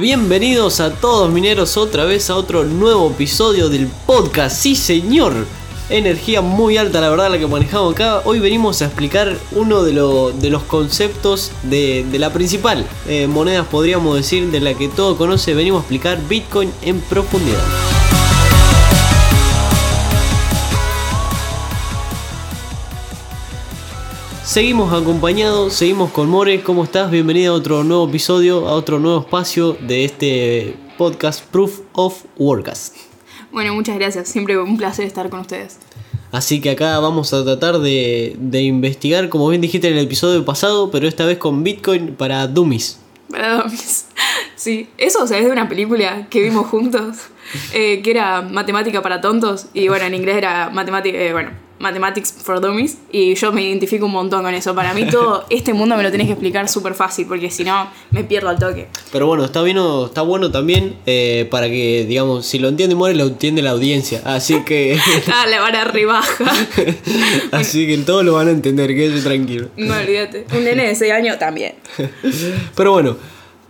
Bienvenidos a todos mineros otra vez a otro nuevo episodio del podcast. Sí, señor. Energía muy alta, la verdad, la que manejamos acá. Hoy venimos a explicar uno de, los conceptos de, la principal eh, moneda, podríamos decir, de la que todo conoce. Venimos a explicar Bitcoin en profundidad. Seguimos acompañados, seguimos con More. ¿Cómo estás? Bienvenido a otro nuevo episodio, a otro nuevo espacio de este podcast Proof of Workcast. Bueno, muchas gracias. Siempre un placer estar con ustedes. Así que acá vamos a tratar de, investigar, como bien dijiste en el episodio pasado, pero esta vez con Bitcoin para Dummies. Para Dummies. Sí, eso o sea, es de una película que vimos juntos, eh, que era Matemática para Tontos, y bueno, en inglés era Matemática, eh, bueno, Mathematics for Dummies y yo me identifico un montón con eso. Para mí todo este mundo me lo tenés que explicar súper fácil porque si no me pierdo al toque. Pero bueno, está, bien, está bueno también eh, para que, digamos, si lo entiende More, lo entiende la audiencia. Así que... ah, le van a rebaja. Así que todos lo van a entender, quédese tranquilo. No olvídate. Un nene de 6 años también. Pero bueno,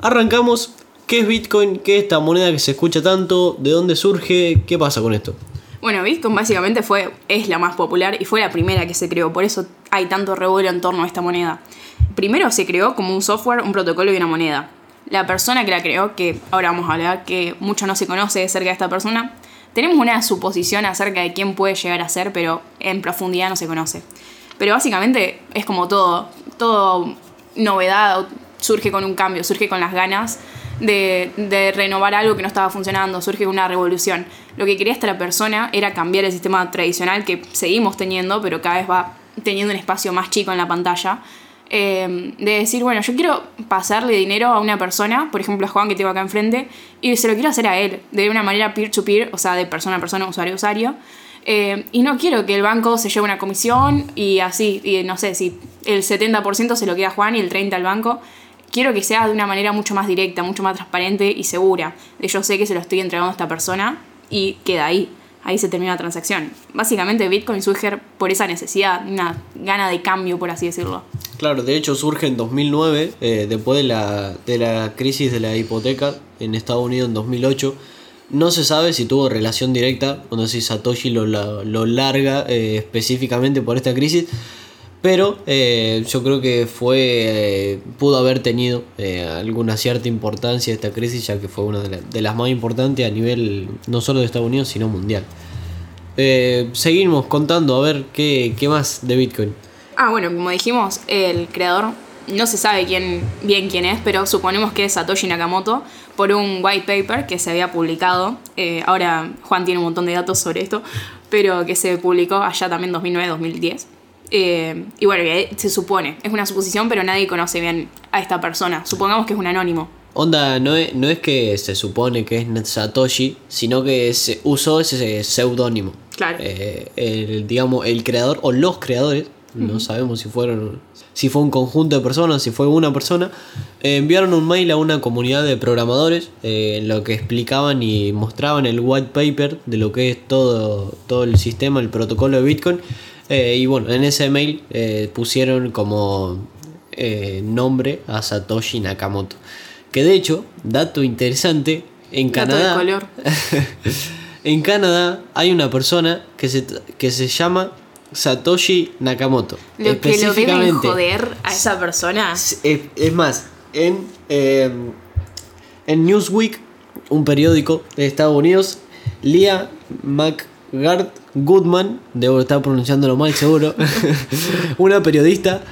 arrancamos. ¿Qué es Bitcoin? ¿Qué es esta moneda que se escucha tanto? ¿De dónde surge? ¿Qué pasa con esto? Bueno, Bitcoin básicamente fue, es la más popular y fue la primera que se creó, por eso hay tanto revuelo en torno a esta moneda. Primero se creó como un software, un protocolo y una moneda. La persona que la creó, que ahora vamos a hablar, que mucho no se conoce acerca de esta persona, tenemos una suposición acerca de quién puede llegar a ser, pero en profundidad no se conoce. Pero básicamente es como todo, todo novedad surge con un cambio, surge con las ganas de, renovar algo que no estaba funcionando, surge una revolución. Lo que quería esta persona era cambiar el sistema tradicional que seguimos teniendo, pero cada vez va teniendo un espacio más chico en la pantalla. Eh, de decir, bueno, yo quiero pasarle dinero a una persona, por ejemplo a Juan que tengo acá enfrente, y se lo quiero hacer a él, de una manera peer-to-peer, o sea, de persona a persona, usuario a usuario. Eh, y no quiero que el banco se lleve una comisión y así, y no sé, si el 70% se lo queda a Juan y el 30% al banco quiero que sea de una manera mucho más directa, mucho más transparente y segura. De yo sé que se lo estoy entregando a esta persona y queda ahí. Ahí se termina la transacción. Básicamente Bitcoin surge por esa necesidad, una gana de cambio, por así decirlo. Claro, de hecho surge en 2009, eh, después de la, de la crisis de la hipoteca en Estados Unidos en 2008. No se sabe si tuvo relación directa, o no sé si Satoshi lo, lo larga eh, específicamente por esta crisis, pero eh, yo creo que fue eh, pudo haber tenido eh, alguna cierta importancia esta crisis, ya que fue una de, las más importantes a nivel no solo de Estados Unidos, sino mundial. seguimos contando a ver qué, qué, más de Bitcoin. Ah, bueno, como dijimos, el creador no se sabe bien quién es, pero suponemos que es Satoshi Nakamoto por un white paper que se había publicado. ahora Juan tiene un montón de datos sobre esto, pero que se publicó allá también 2009-2010 eh, y bueno, se supone, es una suposición, pero nadie conoce bien a esta persona. Supongamos que es un anónimo. Onda, no es, no es que se supone que es Satoshi, sino que se usó ese seudónimo. Claro. Eh, el, digamos, el creador o los creadores, no sabemos si fueron si fue un conjunto de personas, si fue una persona, eh, enviaron un mail a una comunidad de programadores en lo que explicaban y mostraban el white paper de lo que es todo, todo el sistema, el protocolo de Bitcoin eh, y bueno, en ese mail eh, pusieron como eh, nombre a Satoshi Nakamoto. Que de hecho, dato interesante, en Canadá. en Canadá hay una persona que se, que se llama Satoshi Nakamoto. Lo específicamente, que lo joder a esa persona. Es, más, en, en Newsweek, un periódico de Estados Unidos, Lia McGard Goodman, debo estar pronunciándolo mal seguro, una periodista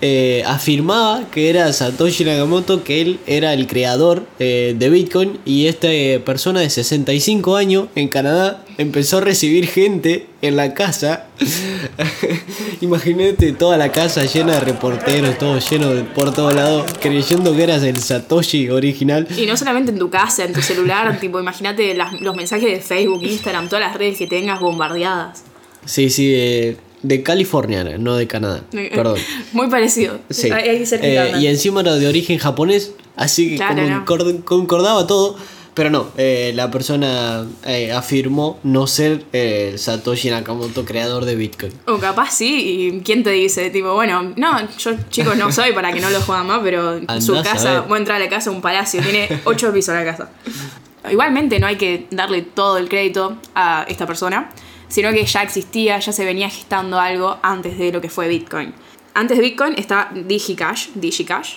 eh, afirmaba que era Satoshi Nakamoto, que él era el creador eh, de Bitcoin y esta eh, persona de 65 años en Canadá empezó a recibir gente en la casa. Imagínate toda la casa llena de reporteros, todo lleno de, por todos lados, creyendo que eras el Satoshi original. Y no solamente en tu casa, en tu celular, tipo, imagínate los mensajes de Facebook, Instagram, todas las redes que tengas bombardeadas. Sí, sí, de, de californiana, no de Canadá. Perdón. Muy parecido. Sí. Ahí- Eh, y encima era de origen japonés, así que Claro, como no. concor- concordaba todo. Pero no, eh, la persona eh, afirmó no ser eh, Satoshi Nakamoto, creador de Bitcoin. O capaz sí, y quién te dice, tipo, bueno, no, yo chicos no soy para que no lo juegan más, pero su casa, voy a entrar a la casa, un palacio, tiene ocho pisos la casa. Igualmente no hay que darle todo el crédito a esta persona, sino que ya existía, ya se venía gestando algo antes de lo que fue Bitcoin. Antes de Bitcoin está DigiCash, DigiCash,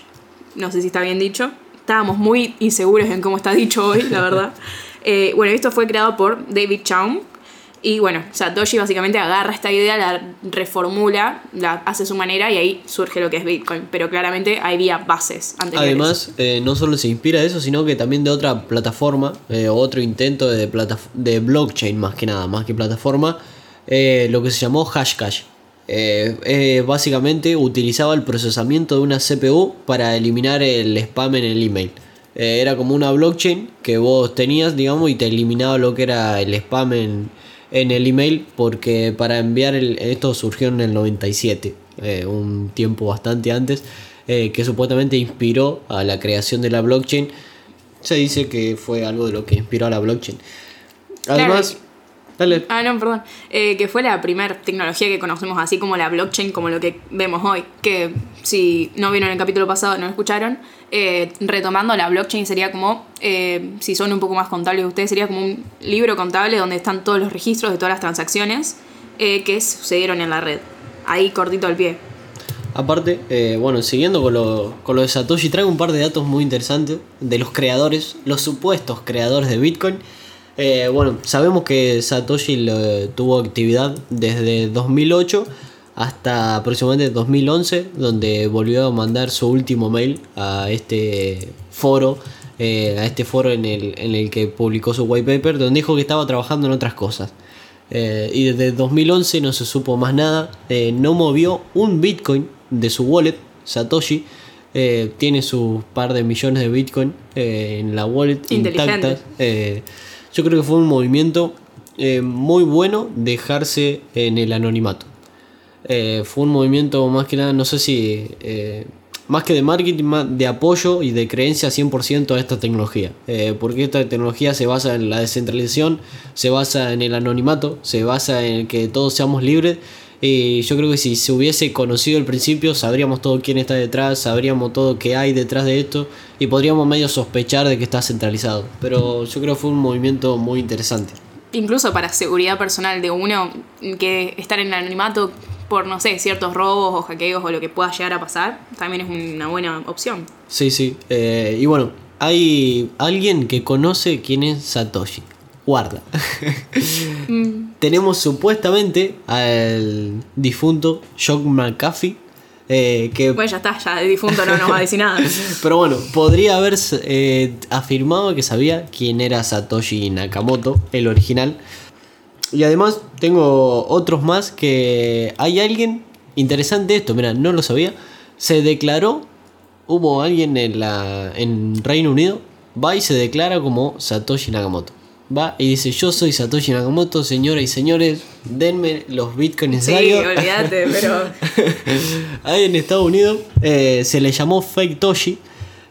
no sé si está bien dicho, estábamos muy inseguros en cómo está dicho hoy, la verdad. Eh, bueno, esto fue creado por David Chaum, y bueno, Satoshi básicamente agarra esta idea, la reformula, la hace su manera y ahí surge lo que es Bitcoin. Pero claramente había bases anteriores. Además, eh, no solo se inspira de eso, sino que también de otra plataforma, eh, otro intento de, plataf- de blockchain más que nada, más que plataforma, eh, lo que se llamó Hashcash. Básicamente utilizaba el procesamiento de una CPU para eliminar el spam en el email. Era como una blockchain que vos tenías, digamos, y te eliminaba lo que era el spam en, en el email, porque para enviar el, esto surgió en el 97, eh, un tiempo bastante antes, eh, que supuestamente inspiró a la creación de la blockchain. Se dice que fue algo de lo que inspiró a la blockchain. Además, dale. Ah, no, perdón. Eh, que fue la primera tecnología que conocemos así como la blockchain, como lo que vemos hoy. Que si no vieron el capítulo pasado, no lo escucharon. eh, retomando, la blockchain sería como, eh, si son un poco más contables ustedes, sería como un libro contable donde están todos los registros de todas las transacciones que sucedieron en la red. Ahí cortito al pie. Aparte, eh, bueno, siguiendo con lo, con lo de Satoshi, traigo un par de datos muy interesantes de los creadores, los supuestos creadores de Bitcoin. Eh, bueno, sabemos que Satoshi lo- tuvo actividad desde 2008 hasta aproximadamente 2011, donde volvió a mandar su último mail a este foro, eh, a este foro en el, en el que publicó su white paper, donde dijo que estaba trabajando en otras cosas. Eh, y desde 2011 no se supo más nada. Eh, no movió un Bitcoin de su wallet, Satoshi. Eh, tiene sus par de millones de Bitcoin en la wallet intactas. Yo creo que fue un movimiento eh, muy bueno dejarse en el anonimato. Eh, fue un movimiento más que nada, no sé si, eh, más que de marketing, más de apoyo y de creencia 100% a esta tecnología. Porque esta tecnología se basa en la descentralización, se basa en el anonimato, se basa en que todos seamos libres. Y yo creo que si se hubiese conocido al principio, sabríamos todo quién está detrás, sabríamos todo qué hay detrás de esto y podríamos medio sospechar de que está centralizado. Pero yo creo que fue un movimiento muy interesante. Incluso para seguridad personal de uno, que estar en el anonimato por, no sé, ciertos robos o hackeos o lo que pueda llegar a pasar, también es una buena opción. Sí, sí. Eh, y bueno, hay alguien que conoce quién es Satoshi. Guarda. Tenemos supuestamente al difunto John McAfee. eh, que, Bueno, ya está, ya el difunto no nos va a decir nada. pero bueno, podría haber eh, afirmado que sabía quién era Satoshi Nakamoto, el original. Y además tengo otros más que hay alguien interesante esto, mira, no lo sabía. Se declaró, hubo alguien en la en Reino Unido, va y se declara como Satoshi Nakamoto. Va y dice, yo soy Satoshi Nakamoto, señoras y señores, denme los bitcoins Sí, necesarios. olvídate, pero Ahí en Estados Unidos eh, se le llamó Fake Toshi.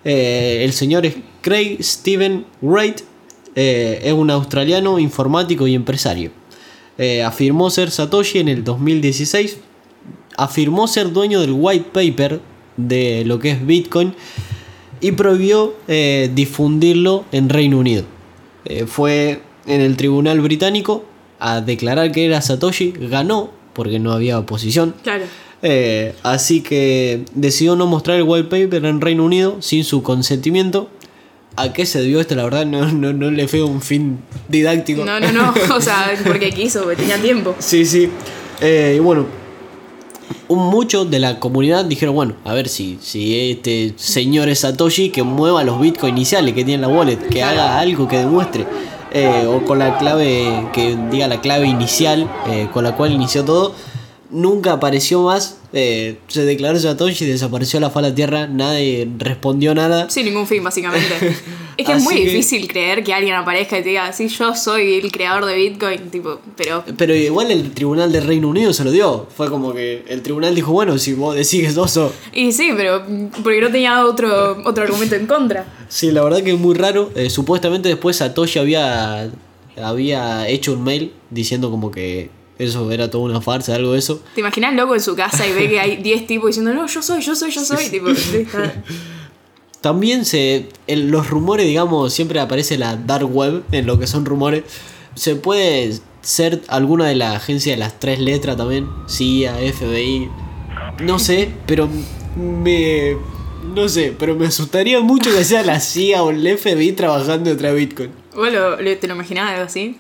Eh, el señor es Craig Steven Wright. eh, es un australiano informático y empresario. Afirmó ser Satoshi en el 2016. Afirmó ser dueño del white paper de lo que es Bitcoin. Y prohibió difundirlo en Reino Unido. Eh, fue en el tribunal británico a declarar que era Satoshi. Ganó porque no había oposición. claro. Eh, así que decidió no mostrar el wallpaper en Reino Unido sin su consentimiento. ¿A qué se debió esto? La verdad no, no, no le fue un fin didáctico. No, no, no, o sea, porque quiso, porque tenía tiempo. Sí, sí. Eh, y bueno, muchos de la comunidad dijeron, bueno, a ver si, si este señor es Satoshi, que mueva los bitcoins iniciales que tiene en la wallet, que haga algo que demuestre. eh, o con la clave, que diga la clave inicial eh, con la cual inició todo. Nunca apareció más. eh, se declaró Satoshi, desapareció la faz de la tierra, nadie respondió nada. Sin ningún fin, básicamente. Es que es muy difícil creer que alguien aparezca y te diga, sí, yo soy el creador de Bitcoin, tipo, pero Pero igual el tribunal del Reino Unido se lo dio. Fue como que el tribunal dijo, bueno, si vos decís que sos... Y sí, pero porque no tenía otro, otro argumento en contra. Sí, la verdad que es muy raro. Eh, supuestamente después Satoshi había, había hecho un mail diciendo como que eso era toda una farsa, algo de eso. ¿Te imaginas loco en su casa y ve que hay 10 tipos diciendo, no, yo soy, yo soy, yo soy? Tipo, También se en los rumores, digamos, siempre aparece la dark web en lo que son rumores. Se puede ser alguna de la agencia de las tres letras también, CIA, FBI, no sé, pero me no sé, pero me asustaría mucho que sea la CIA o el FBI trabajando detrás de Bitcoin. ¿Vos lo- te lo imaginabas algo así?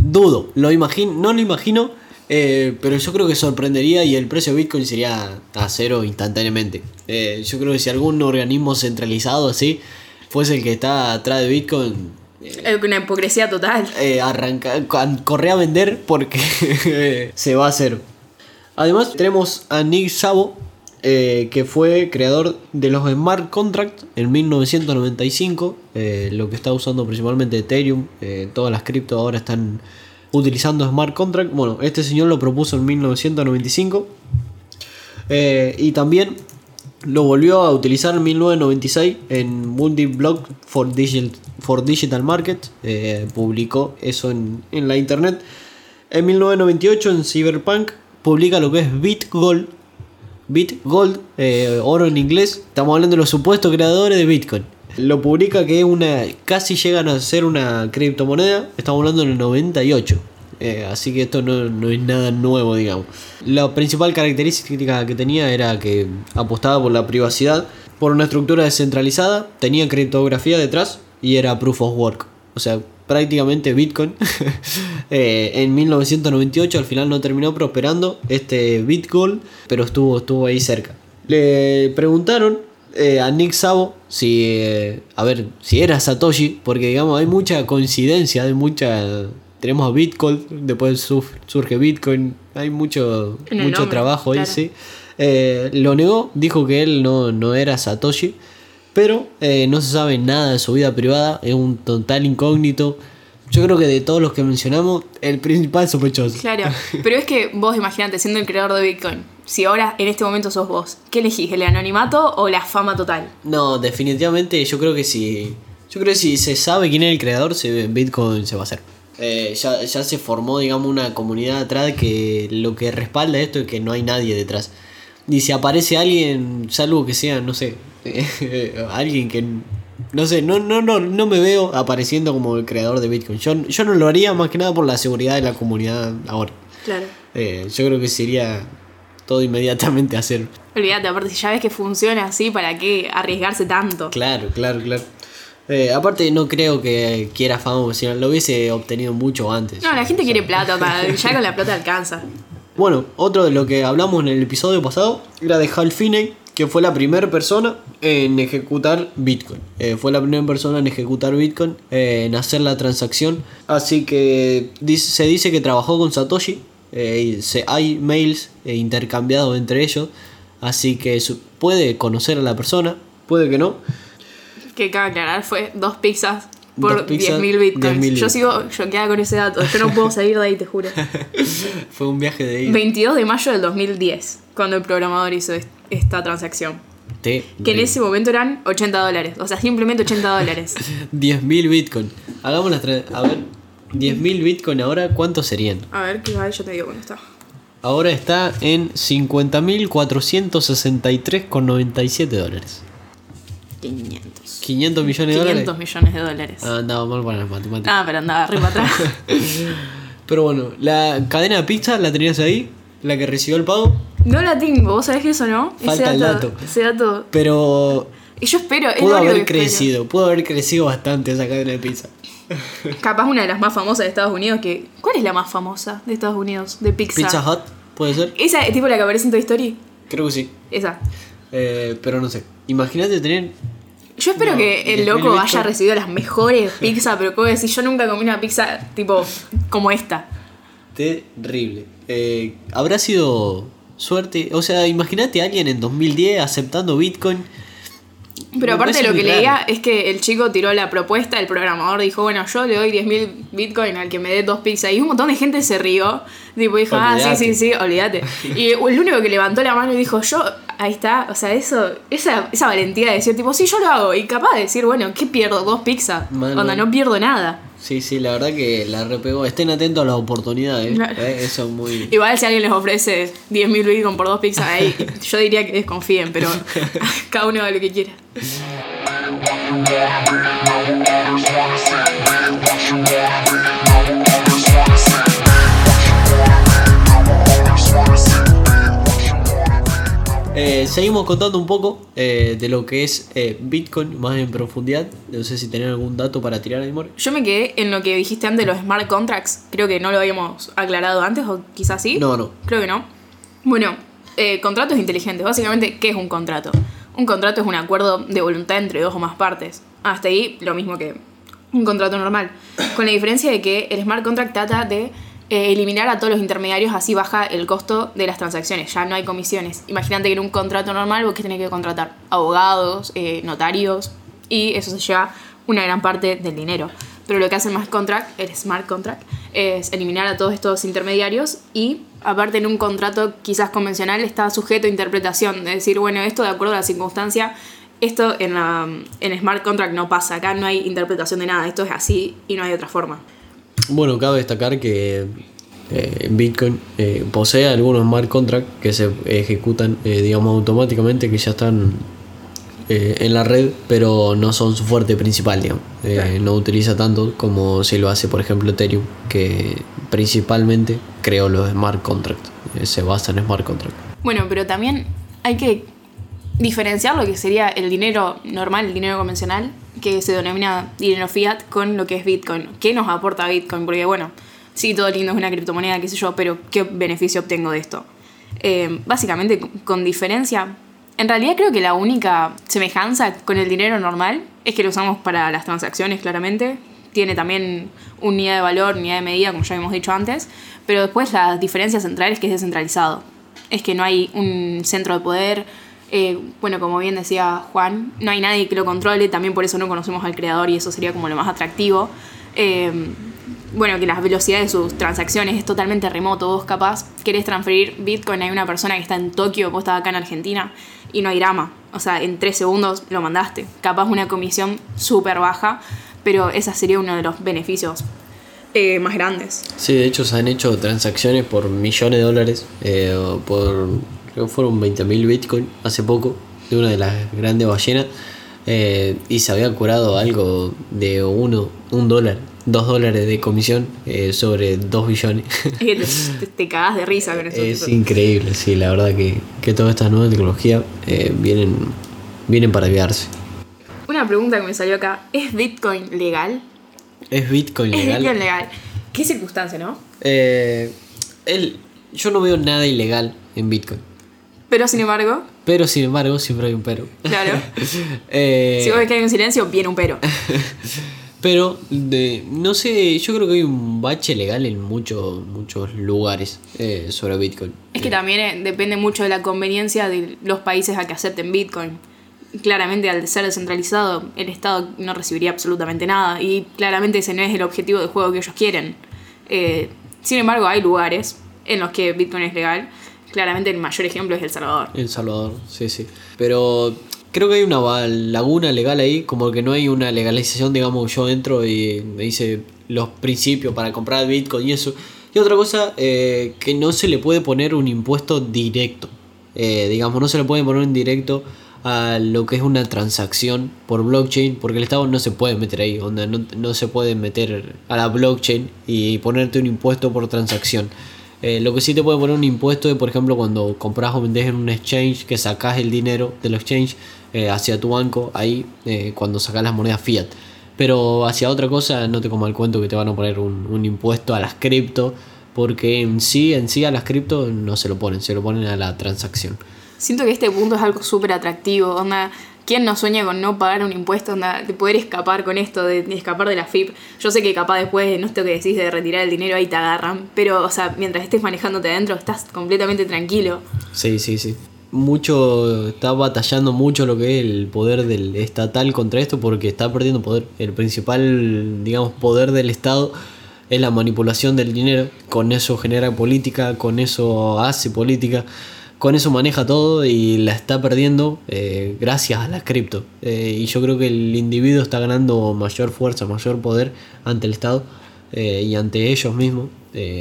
Dudo, lo imagino, no lo imagino, eh, pero yo creo que sorprendería y el precio de Bitcoin sería a cero instantáneamente. Eh, yo creo que si algún organismo centralizado así fuese el que está atrás de Bitcoin, Eh, Una hipocresía total. eh, arranca, con- corre a vender porque se va a hacer. Además tenemos a Nick Szabo, eh, que fue creador de los smart contracts en 1995, eh, lo que está usando principalmente Ethereum, eh, todas las cripto ahora están utilizando smart contracts. Bueno, este señor lo propuso en 1995 eh, y también lo volvió a utilizar en 1996 en Multiblock for Digital, for Digital Market. publicó eso en, en la internet. En 1998 en Cyberpunk publica lo que es BitGold. BitGold, eh, oro en inglés. Estamos hablando de los supuestos creadores de Bitcoin. Lo publica que es una casi llegan a ser una criptomoneda. Estamos hablando del 98. Eh, así que esto no, no es nada nuevo, digamos. La principal característica que tenía era que apostaba por la privacidad, por una estructura descentralizada, tenía criptografía detrás y era proof of work. O sea, prácticamente Bitcoin. Eh, en 1998 al final no terminó prosperando este Bitgold, pero estuvo, estuvo ahí cerca. Le preguntaron eh, a Nick Szabo si, eh, a ver, si era Satoshi, porque digamos hay mucha coincidencia, hay mucha... Tenemos a Bitcoin, después surge Bitcoin, hay mucho, mucho nombre, trabajo ahí, claro. sí. Lo negó, dijo que él no, no era Satoshi, pero eh, no se sabe nada de su vida privada, es un total incógnito. Yo creo que de todos los que mencionamos, el principal sospechoso. Claro, pero es que vos imagínate, siendo el creador de Bitcoin, si ahora en este momento sos vos, ¿qué elegís? ¿El anonimato o la fama total? No, definitivamente yo creo que si. Yo creo que si se sabe quién es el creador, se, Bitcoin se va a hacer. Eh, ya, ya se formó, digamos, una comunidad atrás que lo que respalda esto es que no hay nadie detrás. Y si aparece alguien, salvo que sea, no sé, alguien que. No sé, no, no, no, no me veo apareciendo como el creador de Bitcoin. Yo, yo no lo haría más que nada por la seguridad de la comunidad ahora. Claro. Eh, yo creo que sería todo inmediatamente hacer. Olvídate, aparte si ya ves que funciona así, ¿para qué arriesgarse tanto? Claro, claro, claro. Eh, aparte no creo que quiera fama profesional, lo hubiese obtenido mucho antes. No, la gente quiere plata, ya con la plata alcanza. Bueno, otro de lo que hablamos en el episodio pasado era de Hal Finney, que fue la primera persona en ejecutar Bitcoin. Eh, fue la primera persona en ejecutar Bitcoin, eh, en hacer la transacción. Así que se dice que trabajó con Satoshi. eh, se, hay mails intercambiados entre ellos. Así que puede conocer a la persona, puede que no. Que cabe aclarar, fue dos pizzas por Dos pizzas, 10.000 bitcoins. 10.000 Yo sigo choqueada con ese dato, yo no puedo salir de ahí, te juro. Fue un viaje de ida. 22 de mayo del 2010, cuando el programador hizo est- esta transacción. Que en Terrible. ese momento eran 80 dólares, o sea, simplemente 80 dólares. 10.000 Bitcoin. Hagamos las tres. A ver, 10.000 Bitcoin ahora, ¿cuántos serían? A ver, que yo te digo cuándo está. Ahora está en 50.463,97 dólares. 500. 500 millones de dólares. 500 millones de dólares. Ah, andaba mal para las matemáticas. Ah, pero andaba arriba atrás. Pero bueno, la cadena de pizza la tenías ahí, la que recibió el pago. No la tengo, ¿vos sabés eso, no? Falta el dato. Ese dato. Pero Y yo espero. es pudo haber que espero. crecido, pudo haber crecido bastante esa cadena de pizza. Capaz una de las más famosas de Estados Unidos que. ¿Cuál es la más famosa de Estados Unidos? De pizza. Pizza Hut, ¿puede ser? Esa es tipo la que aparece en Toy Story. Creo que sí. Esa. Eh, pero no sé. Imagínate tener Yo espero No, que el 10.000 loco haya recibido las mejores pizzas, pero puedo decir, yo nunca comí una pizza tipo como esta. Terrible. Eh, Habrá sido suerte. O sea, imagínate a alguien en 2010 aceptando Bitcoin. Pero Me aparte lo que raro. leía es que el chico tiró la propuesta, el programador dijo, bueno, yo le doy 10.000 bitcoin al que me dé dos pizzas. Y un montón de gente se rió. Tipo, dijo, ah, sí, sí, sí, olvídate. Y el único que levantó la mano y dijo, yo, ahí está. O sea, eso, esa, esa valentía de decir, tipo, sí, yo lo hago. Y capaz de decir, bueno, ¿qué pierdo? Dos pizzas. Cuando no pierdo nada. Sí, sí, la verdad que la repegó. Estén atentos a las oportunidades. Claro. ¿eh? Eso es muy. Igual si alguien les ofrece 10.000 bitcoin por dos pizzas, ahí yo diría que desconfíen, pero cada uno haga lo que quiera. Eh, seguimos contando un poco eh, de lo que es eh, Bitcoin más en profundidad. No sé si tenés algún dato para tirar ahí, More. Yo me quedé en lo que dijiste antes, los smart contracts. Creo que no lo habíamos aclarado antes, o quizás sí. No, no. Creo que no. Bueno, contratos inteligentes. Básicamente, ¿qué es un contrato? Un contrato es un acuerdo de voluntad entre dos o más partes. Hasta ahí, lo mismo que un contrato normal. Con la diferencia de que el smart contract trata de eh, eliminar a todos los intermediarios, así baja el costo de las transacciones. Ya no hay comisiones. Imagínate que en un contrato normal vos que tenés que contratar abogados, eh, notarios, y eso se lleva una gran parte del dinero. Pero lo que hace el smart contract, el smart contract, es eliminar a todos estos intermediarios y aparte en un contrato quizás convencional está sujeto a interpretación, de decir, bueno, esto de acuerdo a la circunstancia, esto en, la, en smart contract no pasa, acá no hay interpretación de nada, esto es así y no hay otra forma. Bueno, cabe destacar que eh, Bitcoin eh, posee algunos smart contracts que se ejecutan, eh, digamos, automáticamente, que ya están eh, en la red, pero no son su fuerte principal, digamos. Claro. No utiliza tanto como si lo hace, por ejemplo, Ethereum, que principalmente creó los smart contracts. Se basa en smart contracts. Bueno, pero también hay que diferenciar lo que sería el dinero normal, el dinero convencional, que se denomina dinero fiat, con lo que es Bitcoin. ¿Qué nos aporta Bitcoin? Porque bueno, sí, todo lindo es una criptomoneda, qué sé yo, pero ¿qué beneficio obtengo de esto? Eh, básicamente, con- diferencia, en realidad creo que la única semejanza con el dinero normal es que lo usamos para las transacciones, claramente. Tiene también unidad de valor, unidad de medida, como ya hemos dicho antes. Pero después la diferencia central es que es descentralizado. Es que no hay un centro de poder. Eh, bueno, como bien decía Juan, no hay nadie que lo controle. También por eso no conocemos al creador y eso sería como lo más atractivo. Eh, bueno, que las velocidades de sus transacciones es totalmente remoto. Vos capaz querés transferir Bitcoin a una persona que está en Tokio, vos estás acá en Argentina, y no hay drama. O sea, en tres segundos lo mandaste. Capaz una comisión súper baja, pero ese sería uno de los beneficios eh, más grandes. Sí, de hecho se han hecho transacciones por millones de dólares, eh, por, creo que fueron 20.000 Bitcoin hace poco, de una de las grandes ballenas, eh, y se había curado algo de uno, un dólar, dos dólares de comisión eh, sobre dos billones. Es que te, te- cagás de risa con eso. es increíble, sí, la verdad que, que todas estas nuevas tecnologías eh, vienen, vienen para quedarse. Una pregunta que me salió acá, ¿es Bitcoin legal? ¿Es Bitcoin Es legal? Bitcoin legal. ¿Qué circunstancia, no? Eh, el- yo no veo nada ilegal en Bitcoin. Pero sin embargo, Pero sin embargo, siempre hay un pero. claro, Eh, si vos ves que hay un silencio, viene un pero. pero de, no sé, yo creo que hay un bache legal en muchos muchos lugares eh, sobre Bitcoin. Es que también eh, depende mucho de la conveniencia de los países a que acepten Bitcoin. Claramente, al ser descentralizado, el Estado no recibiría absolutamente nada. Y claramente ese no es el objetivo del juego que ellos quieren. Eh, sin embargo, hay lugares en los que Bitcoin es legal. Claramente el mayor ejemplo es El Salvador. El Salvador, sí, sí. Pero creo que hay una laguna legal ahí, como que no hay una legalización, digamos, yo entro y me dice los principios para comprar Bitcoin y eso. Y otra cosa, eh, que no se le puede poner un impuesto directo. Eh, digamos, no se le puede poner en directo a lo que es una transacción por blockchain, porque el Estado no se puede meter ahí, onda, no, no se puede meter a la blockchain y ponerte un impuesto por transacción. Eh, lo que sí te puede poner un impuesto es, por ejemplo, cuando compras o vendes en un exchange, que sacas el dinero del exchange eh, hacia tu banco, ahí eh, cuando sacas las monedas fiat. Pero hacia otra cosa, no te como el cuento que te van a poner un, impuesto a las cripto, porque en sí, en sí a las cripto no se lo ponen, se lo ponen a la transacción. Siento que este punto es algo súper atractivo. ¿Quién no sueña con no pagar un impuesto? Onda, de poder escapar con esto, de, escapar de la FIP. Yo sé que capaz después, no esto que decís de retirar el dinero, ahí te agarran. Pero, o sea, mientras estés manejándote adentro, estás completamente tranquilo. Sí, sí, sí. mucho está batallando mucho lo que es el poder del estatal contra esto porque está perdiendo poder. El principal, digamos, poder del Estado es la manipulación del dinero. Con eso genera política, con eso hace política, con eso maneja todo y la está perdiendo eh, gracias a las cripto. Eh, y yo creo que el individuo está ganando mayor fuerza, mayor poder ante el Estado eh, y ante ellos mismos.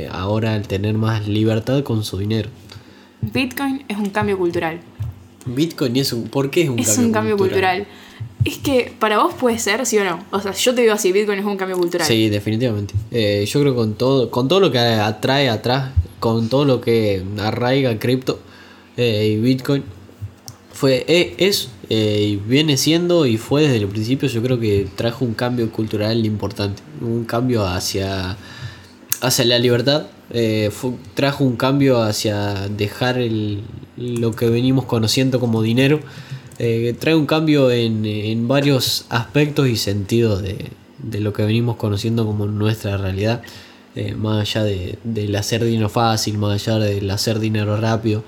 ahora al tener más libertad con su dinero. Bitcoin es un cambio cultural. Bitcoin es un. ¿Por qué es un es cambio un cambio cultural? Es que para vos puede ser, sí o no. O sea, yo te digo así, Bitcoin es un cambio cultural. Sí, definitivamente. Yo creo que con todo, con todo lo que atrae atrás, con todo lo que arraiga cripto eh, y Bitcoin, fue, eh, es, y viene siendo y fue desde el principio, yo creo que trajo un cambio cultural importante. Un cambio hacia, hacia la libertad eh, trajo un cambio hacia dejar el, lo que venimos conociendo como dinero. Eh, trae un cambio en, varios aspectos y sentidos de, lo que venimos conociendo como nuestra realidad. Eh, más allá de, del hacer dinero fácil, más allá del hacer dinero rápido.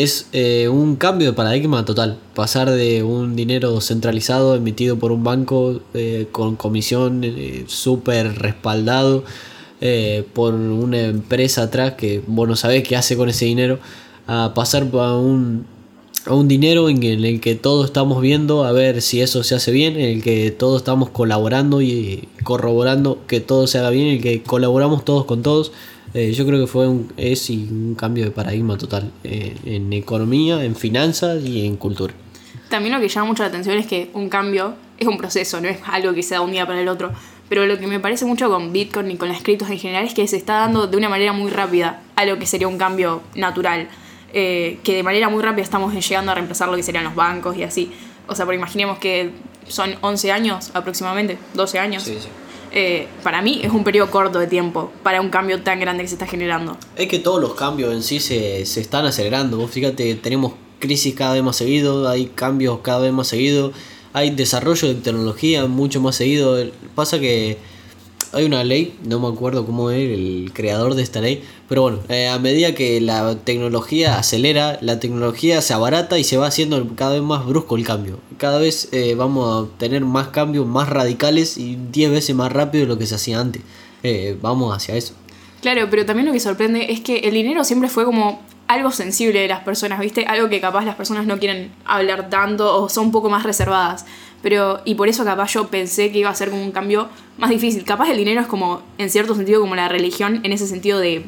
Es un cambio de paradigma total. Pasar de un dinero centralizado emitido por un banco con comisión súper respaldado eh, por una empresa atrás que vos no qué hace con ese dinero, a pasar a un, a un dinero en el que todos estamos viendo a ver si eso se hace bien, en el que todos estamos colaborando y corroborando que todo se haga bien, en el que colaboramos todos con todos. Eh, yo creo que fue un, es un cambio de paradigma total eh, en economía, en finanzas y en cultura. También lo que llama mucho la atención es que un cambio es un proceso, no es algo que se da un día para el otro. Pero lo que me parece mucho con Bitcoin y con las criptos en general es que se está dando de una manera muy rápida a lo que sería un cambio natural. Eh, que de manera muy rápida estamos llegando a reemplazar lo que serían los bancos y así. O sea, por imaginemos que son 11 años aproximadamente, 12 años. Sí, sí. Eh, para mí es un periodo corto de tiempo para un cambio tan grande que se está generando. Es que todos los cambios en sí se, se están acelerando. Vos fíjate, tenemos crisis cada vez más seguido, hay cambios cada vez más seguido hay desarrollo de tecnología mucho más seguido. Pasa que hay una ley, no me acuerdo cómo es el creador de esta ley, pero bueno, eh, a medida que la tecnología acelera, la tecnología se abarata y se va haciendo cada vez más brusco el cambio. Cada vez eh, vamos a tener más cambios más radicales y 10 veces más rápido de lo que se hacía antes. Eh, vamos hacia eso. Claro, pero también lo que sorprende es que el dinero siempre fue como algo sensible de las personas, ¿viste? Algo que capaz las personas no quieren hablar tanto o son un poco más reservadas. Pero, y por eso capaz yo pensé que iba a ser como un cambio más difícil. Capaz el dinero es como, en cierto sentido, como la religión, en ese sentido de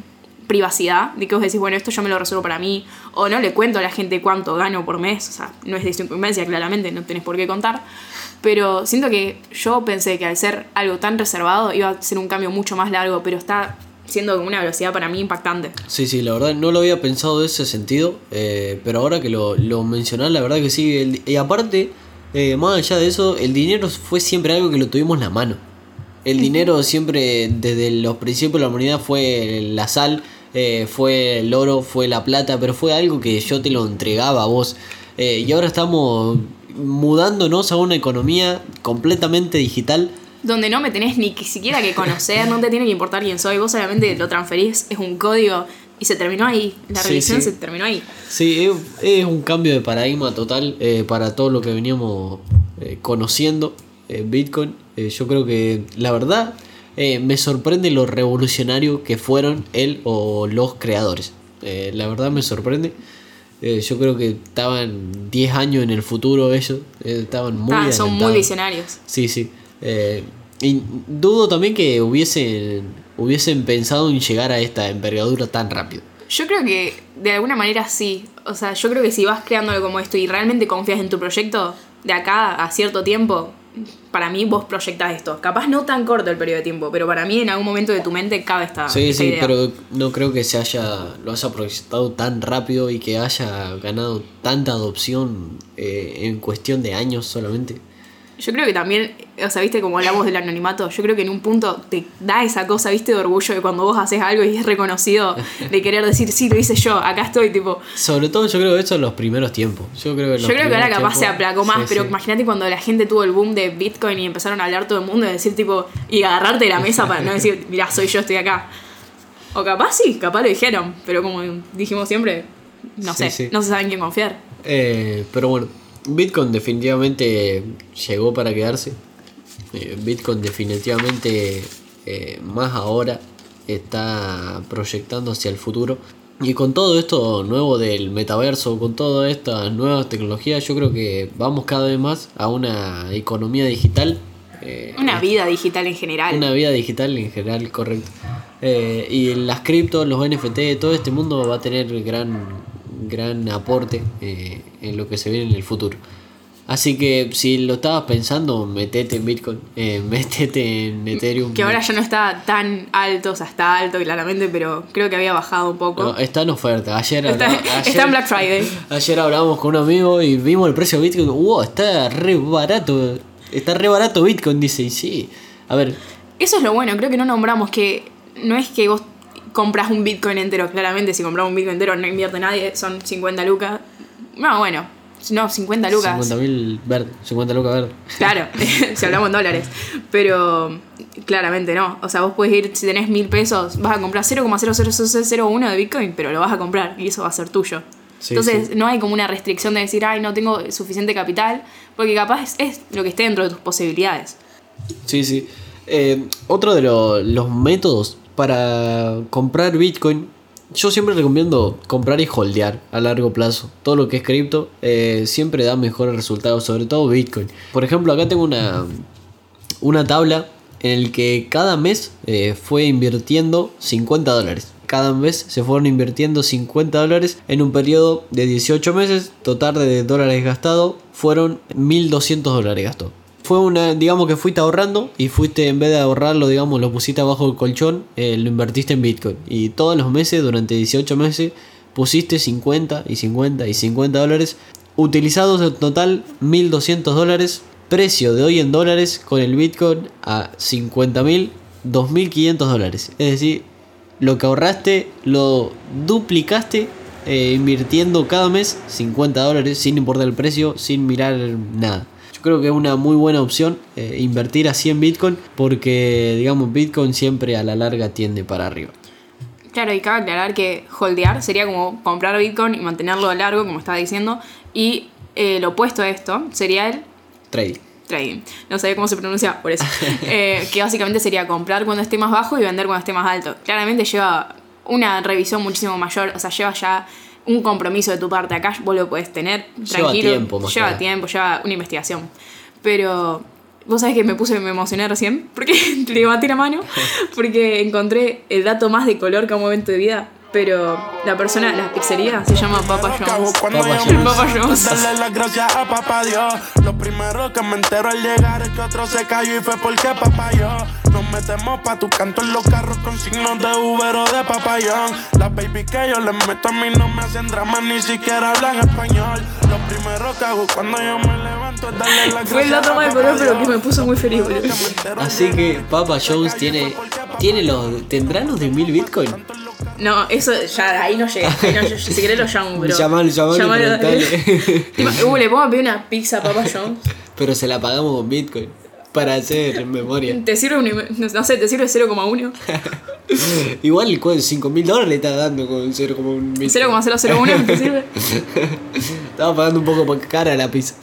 privacidad, de que vos decís, bueno, esto yo me lo resuelvo para mí, o no le cuento a la gente cuánto gano por mes, o sea, no es de su incumbencia, claramente, no tenés por qué contar, pero siento que yo pensé que al ser algo tan reservado iba a ser un cambio mucho más largo, pero está siendo una velocidad para mí impactante. Sí, sí, la verdad no lo había pensado de ese sentido, eh, pero ahora que lo, lo mencionás, la verdad que sí. y aparte, eh, más allá de eso, el dinero fue siempre algo que lo tuvimos en la mano. El dinero siempre, desde los principios de la humanidad, fue la sal, eh, fue el oro, fue la plata, pero fue algo que yo te lo entregaba a vos. y ahora estamos mudándonos a una economía completamente digital donde no me tenés ni siquiera que conocer, no te tiene que importar quién soy, vos solamente lo transferís, es un código y se terminó ahí, la revisión se terminó ahí. Sí, es, un cambio de paradigma total eh, para todo lo que veníamos eh, conociendo eh, Bitcoin. yo creo que la verdad me sorprende lo revolucionario que fueron él o los creadores. la verdad me sorprende. yo creo que estaban 10 años en el futuro ellos. estaban muy... Ah, son muy visionarios. Sí, sí. Eh, y dudo también que hubiesen, hubiesen pensado en llegar a esta envergadura tan rápido. Yo creo que de alguna manera sí. O sea, yo creo que si vas creando algo como esto y realmente confías en tu proyecto, de acá a cierto tiempo, para mí vos proyectás esto. Capaz no tan corto el periodo de tiempo, pero para mí en algún momento de tu mente cabe esta. Sí, sí, pero no creo que se haya, lo haya proyectado tan rápido y que haya ganado tanta adopción eh, en cuestión de años solamente. Yo creo que también, o sea, viste como hablamos del anonimato, yo creo que en un punto te da esa cosa, viste, de orgullo de cuando vos haces algo y es reconocido, de querer decir, sí, lo hice yo, acá estoy, tipo. Sobre todo yo creo que eso en los primeros tiempos. Yo creo que, yo creo que ahora capaz se aplacó más, pero imagínate cuando la gente tuvo el boom de Bitcoin y empezaron a hablar todo el mundo y decir, tipo, y agarrarte de la mesa para no decir, mirá, soy yo, estoy acá. O capaz sí, capaz lo dijeron, pero como dijimos siempre, no Sí, sé, no se sabe en quién confiar. Eh, pero bueno, Bitcoin definitivamente llegó para quedarse. Eh, Bitcoin definitivamente eh, más ahora está proyectando hacia el futuro. Y con todo esto nuevo del metaverso, con todas estas nuevas tecnologías, yo creo que vamos cada vez más a una economía digital. eh, Una vida digital en general. una vida digital en general, correcto. Eh, y las criptos, los NFT, todo este mundo va a tener gran, gran aporte eh, en lo que se viene en el futuro. Así que si lo estabas pensando, metete en Bitcoin, eh, metete en Ethereum. Que ahora ya no está tan alto, o sea, está alto claramente, pero creo que había bajado un poco. No, está en oferta. Ayer, Está- está en Black Friday. Ayer hablábamos con un amigo y vimos el precio de Bitcoin. ¡Wow! Está re barato. Está re barato Bitcoin, dice. Y sí. A ver, Eso es lo bueno, creo que no nombramos que no es que vos compras un Bitcoin entero, claramente si compras un Bitcoin entero no invierte nadie, son 50 lucas. No, bueno, no, 50 lucas. 50 mil verde, 50 lucas verde. Claro, si hablamos en dólares. Pero claramente no. O sea, vos puedes ir, si tenés mil pesos, vas a comprar 0,00001 de Bitcoin, pero lo vas a comprar y eso va a ser tuyo. Sí, Entonces sí. no hay como una restricción de decir, ay, no tengo suficiente capital, porque capaz es, es lo que esté dentro de tus posibilidades. Sí, sí. Eh, otro de lo- los métodos para comprar Bitcoin, yo siempre recomiendo comprar y holdear a largo plazo. Todo lo que es cripto eh, siempre da mejores resultados, sobre todo Bitcoin. Por ejemplo, acá tengo una, una tabla en el que cada mes eh, fue invirtiendo 50 dólares. Cada mes se fueron invirtiendo 50 dólares en un periodo de 18 meses. Total de dólares gastados fueron 1200 dólares gastó. Fue una, digamos que fuiste ahorrando y fuiste en vez de ahorrarlo, digamos, lo pusiste abajo del colchón, eh, lo invertiste en Bitcoin. Y todos los meses, durante 18 meses, pusiste 50 y 50 y 50 dólares. Utilizados en total 1200 dólares. Precio de hoy en dólares con el Bitcoin a 50.000, 2.500 dólares. Es decir, lo que ahorraste lo duplicaste eh, invirtiendo cada mes 50 dólares sin importar el precio, sin mirar nada. Creo que es una muy buena opción eh, invertir así en Bitcoin porque digamos Bitcoin siempre a la larga tiende para arriba. Claro, y cabe aclarar que holdear sería como comprar Bitcoin y mantenerlo a largo, como estaba diciendo, y eh, lo opuesto a esto sería el Trading. trading. No sabía cómo se pronuncia, por eso. Eh, que básicamente sería comprar cuando esté más bajo y vender cuando esté más alto. Claramente lleva una revisión muchísimo mayor, o sea, lleva ya un compromiso de tu parte. Acá vos lo podés tener Lleva tranquilo. tiempo, más Lleva tiempo, lleva una investigación. Pero vos sabés que me puse, me emocioné recién, porque le levanté la mano, porque encontré el dato más de color que un momento de vida. Pero la persona, la pizzería, se llama Papa. Cuando Papa John's. Darle las gracias a papá Dios. Lo primero que me entero al llegar es que otro se cayó y fue porque papá yo. Nos metemos pa' tu canto en los carros con signos de Uber o de papayón. Las baby que yo les meto a mí no me hacen drama, ni siquiera hablan español. Lo primero que hago cuando yo me levanto es darle las gracias Fue el dato a más de papá color, pero que me puso muy feliz, boludo. Así que Papa Jones tiene, tiene los, ¿tendrá los de 1000 Bitcoin? No, eso ya ahí no llega. Ahí no llega. si querés lo llamo, pero. Llamalo, llamalo Llamalo. Tipo, Uh, le puedo pedir una pizza a Papa John's. Pero se la pagamos con Bitcoin para hacer memoria. ¿Te sirve un, no sé, te sirve 0,1? Igual 5 mil dólares le está dando con 0, un Bitcoin. 0,001 te sirve? Estaba pagando un poco cara la pizza.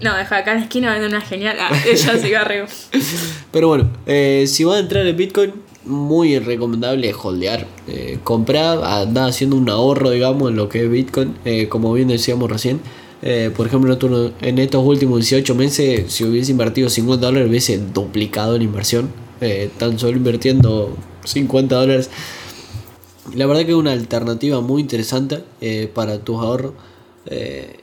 No, deja acá en la esquina venden una genial. Ah, ella cigarro. Pero bueno, eh, si vas a entrar en Bitcoin, muy recomendable holdear. Eh, comprar, andar haciendo un ahorro, digamos, en lo que es Bitcoin, eh, como bien decíamos recién. Eh, por ejemplo, en estos- últimos 18 meses, si hubiese invertido 50 dólares, hubiese duplicado la inversión. Tan solo invirtiendo 50 dólares. La verdad que es una alternativa muy interesante para tus ahorros.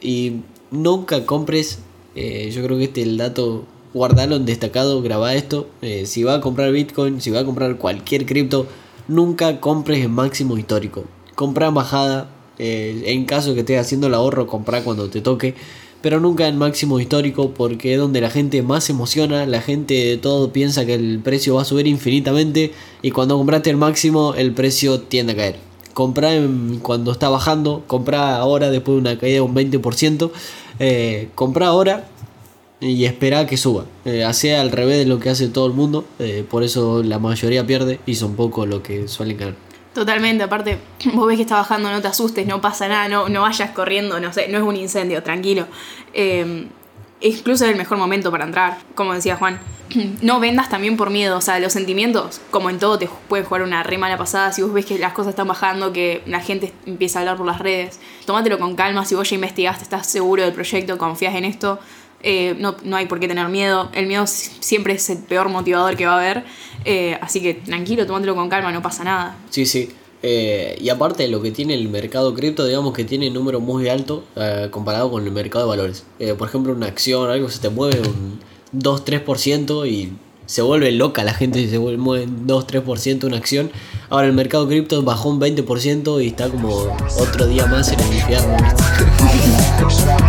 Y nunca compres, yo creo que este es el dato, guardalo en destacado, graba esto. eh, si va a comprar Bitcoin, si va a comprar cualquier cripto, nunca compres en máximo histórico. Compra en bajada, eh, en caso que estés haciendo el ahorro, compra cuando te toque. Pero nunca en máximo histórico porque es donde la gente más se emociona, la gente de todo piensa que el precio va a subir infinitamente y cuando compraste el máximo el precio tiende a caer. Compra en- cuando está bajando, compra ahora después de una caída de un 20%, eh, compra ahora y espera que suba. Eh, hace al revés de lo que hace todo el mundo, eh, por eso la mayoría pierde y son pocos los que suelen ganar. Totalmente, aparte, vos ves que está bajando, no te asustes, no pasa nada, no, no vayas corriendo, no sé, no es un incendio, tranquilo. Eh, incluso es el mejor momento para entrar, como decía Juan. No vendas también por miedo, o sea, los sentimientos, como en todo, te pueden jugar una re mala pasada. Si vos ves que las cosas están bajando, que la gente empieza a hablar por las redes, tómatelo con calma. Si vos ya investigaste, estás seguro del proyecto, confías en esto, eh, no, no, hay por qué tener miedo. El miedo siempre es el peor motivador que va a haber. Eh, así que tranquilo, tómatelo con calma, no pasa nada. Sí, sí. Eh, y aparte de lo que tiene el mercado cripto, digamos que tiene un número muy alto comparado con el mercado de valores. por ejemplo, una acción, algo se te mueve un 2-3% y se vuelve loca la gente si se mueve 2-3% una acción. Ahora el mercado cripto bajó un 20% y está como otro día más en el infierno.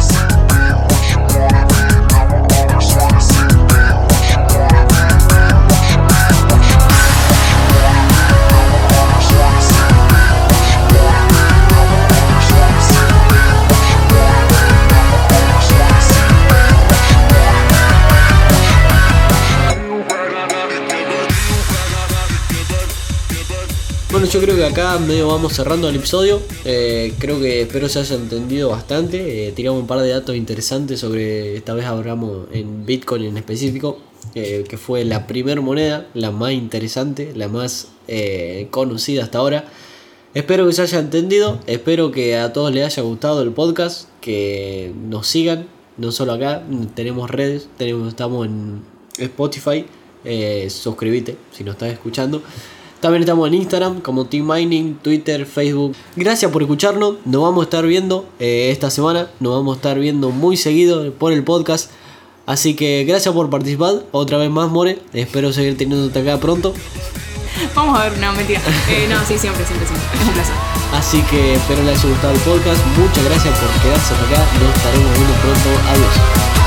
Yo creo que acá medio vamos cerrando el episodio. Eh, creo que espero se haya entendido bastante. Eh, tiramos un par de datos interesantes sobre, esta vez hablamos en Bitcoin en específico, eh, que fue la primera moneda, la más interesante, la más conocida hasta ahora. Espero que se haya entendido, espero que a todos les haya gustado el podcast, que nos sigan, no solo acá, tenemos redes, tenemos, estamos en Spotify, suscríbete si nos estás escuchando. También estamos en Instagram como Team Mining, Twitter, Facebook. Gracias por escucharnos. Nos vamos a estar viendo eh, esta semana. Nos vamos a estar viendo muy seguido por el podcast. Así que gracias por participar. Otra vez más, More. Espero seguir teniéndote acá pronto. Vamos a ver, no, mentira. Eh, no, sí, siempre, siempre, siempre. Es un placer. Así que espero les haya gustado el podcast. Muchas gracias por quedarse acá. Nos estaremos viendo pronto. Adiós.